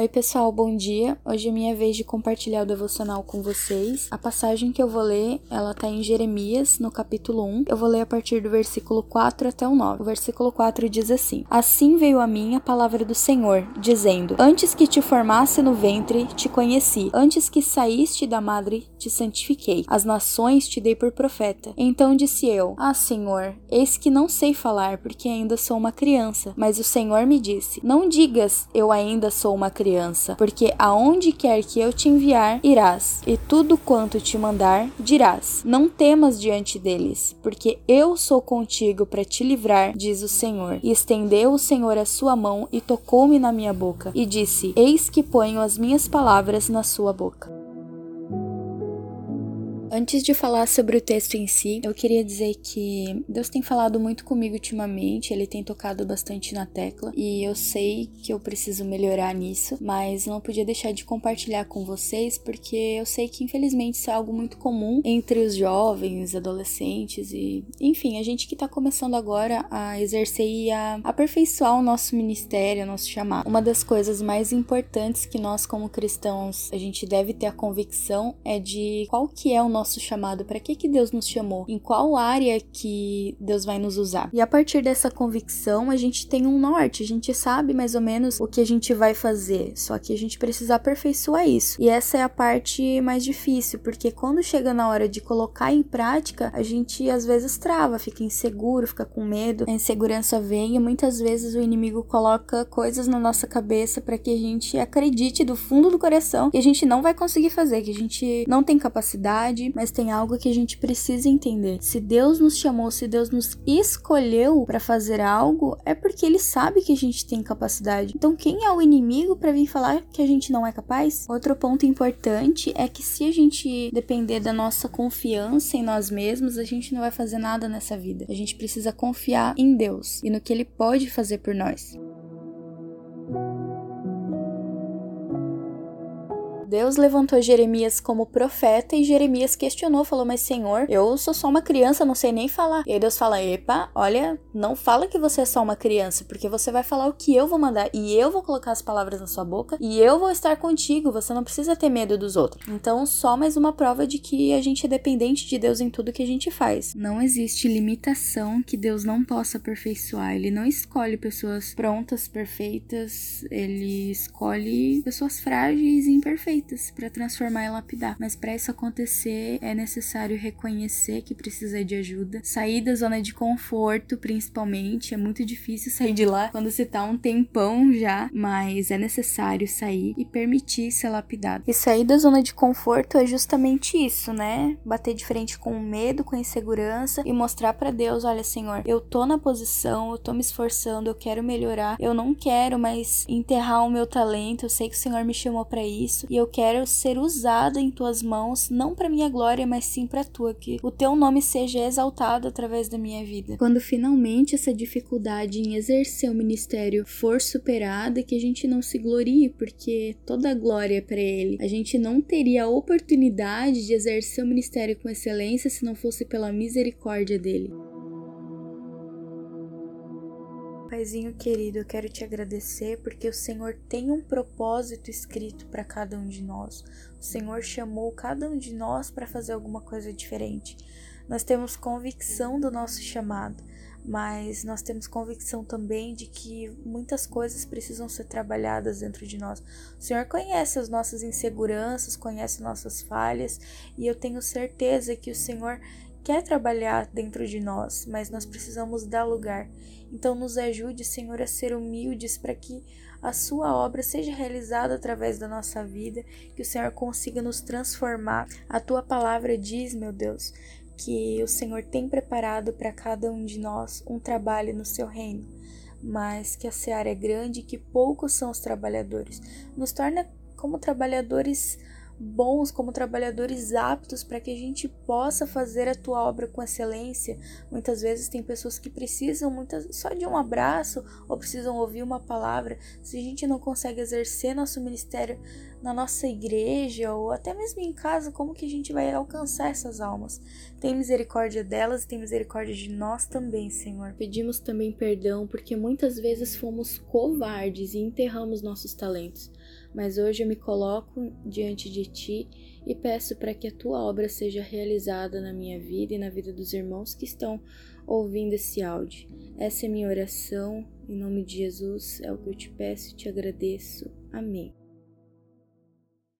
Oi, pessoal, bom dia. Hoje é minha vez de compartilhar o devocional com vocês. A passagem que eu vou ler, ela tá em Jeremias, no capítulo 1. Eu vou ler a partir do versículo 4 até o 9. O versículo 4 diz assim: Assim veio a mim a palavra do Senhor, dizendo: Antes que te formasse no ventre, te conheci. Antes que saíste da madre, te santifiquei. As nações te dei por profeta. Então disse eu: Ah, Senhor, eis que não sei falar, porque ainda sou uma criança. Mas o Senhor me disse: Não digas, eu ainda sou uma criança criança, porque aonde quer que eu te enviar, irás, e tudo quanto te mandar, dirás. Não temas diante deles, porque eu sou contigo para te livrar, diz o Senhor. E estendeu o Senhor a sua mão e tocou-me na minha boca, e disse: Eis que ponho as minhas palavras na sua boca. Antes de falar sobre o texto em si, eu queria dizer que Deus tem falado muito comigo ultimamente, ele tem tocado bastante na tecla e eu sei que eu preciso melhorar nisso, mas não podia deixar de compartilhar com vocês porque eu sei que infelizmente isso é algo muito comum entre os jovens, adolescentes e, enfim, a gente que tá começando agora a exercer e a aperfeiçoar o nosso ministério, o nosso chamado. Uma das coisas mais importantes que nós como cristãos a gente deve ter a convicção é de qual que é o nosso nosso chamado, para que que Deus nos chamou, em qual área que Deus vai nos usar. E a partir dessa convicção, a gente tem um norte, a gente sabe mais ou menos o que a gente vai fazer, só que a gente precisa aperfeiçoar isso. E essa é a parte mais difícil, porque quando chega na hora de colocar em prática, a gente às vezes trava, fica inseguro, fica com medo, a insegurança vem e muitas vezes o inimigo coloca coisas na nossa cabeça para que a gente acredite do fundo do coração que a gente não vai conseguir fazer, que a gente não tem capacidade, mas tem algo que a gente precisa entender. Se Deus nos chamou, se Deus nos escolheu para fazer algo, é porque ele sabe que a gente tem capacidade. Então, quem é o inimigo para vir falar que a gente não é capaz? Outro ponto importante é que se a gente depender da nossa confiança em nós mesmos, a gente não vai fazer nada nessa vida. A gente precisa confiar em Deus e no que ele pode fazer por nós. Deus levantou Jeremias como profeta e Jeremias questionou, falou: Mas Senhor, eu sou só uma criança, não sei nem falar. E aí Deus fala: Epa, olha, não fala que você é só uma criança, porque você vai falar o que eu vou mandar e eu vou colocar as palavras na sua boca e eu vou estar contigo. Você não precisa ter medo dos outros. Então, só mais uma prova de que a gente é dependente de Deus em tudo que a gente faz. Não existe limitação que Deus não possa aperfeiçoar. Ele não escolhe pessoas prontas, perfeitas, ele escolhe pessoas frágeis e imperfeitas para transformar e lapidar. Mas para isso acontecer, é necessário reconhecer que precisa de ajuda, sair da zona de conforto, principalmente. É muito difícil sair de lá quando você tá um tempão já, mas é necessário sair e permitir ser lapidado. E sair da zona de conforto é justamente isso, né? Bater de frente com o medo, com a insegurança e mostrar para Deus, olha, Senhor, eu tô na posição, eu tô me esforçando, eu quero melhorar, eu não quero mais enterrar o meu talento, eu sei que o Senhor me chamou para isso e eu quero ser usada em tuas mãos, não para minha glória, mas sim para tua, que o teu nome seja exaltado através da minha vida. Quando finalmente essa dificuldade em exercer o ministério for superada, que a gente não se glorie, porque toda a glória é para ele. A gente não teria a oportunidade de exercer o ministério com excelência se não fosse pela misericórdia dele. Paizinho querido, eu quero te agradecer porque o Senhor tem um propósito escrito para cada um de nós. O Senhor chamou cada um de nós para fazer alguma coisa diferente. Nós temos convicção do nosso chamado, mas nós temos convicção também de que muitas coisas precisam ser trabalhadas dentro de nós. O Senhor conhece as nossas inseguranças, conhece nossas falhas, e eu tenho certeza que o Senhor quer trabalhar dentro de nós, mas nós precisamos dar lugar. Então, nos ajude, Senhor, a ser humildes para que a Sua obra seja realizada através da nossa vida, que o Senhor consiga nos transformar. A Tua palavra diz, meu Deus, que o Senhor tem preparado para cada um de nós um trabalho no Seu reino, mas que a seara é grande e que poucos são os trabalhadores. Nos torna como trabalhadores bons, como trabalhadores aptos para que a gente possa fazer a tua obra com excelência. Muitas vezes tem pessoas que precisam muitas, só de um abraço ou precisam ouvir uma palavra. Se a gente não consegue exercer nosso ministério na nossa igreja ou até mesmo em casa, como que a gente vai alcançar essas almas? Tem misericórdia delas e tem misericórdia de nós também, Senhor. Pedimos também perdão porque muitas vezes fomos covardes e enterramos nossos talentos mas hoje eu me coloco diante de ti e peço para que a tua obra seja realizada na minha vida e na vida dos irmãos que estão ouvindo esse áudio. Essa é minha oração, em nome de Jesus, é o que eu te peço e te agradeço. Amém.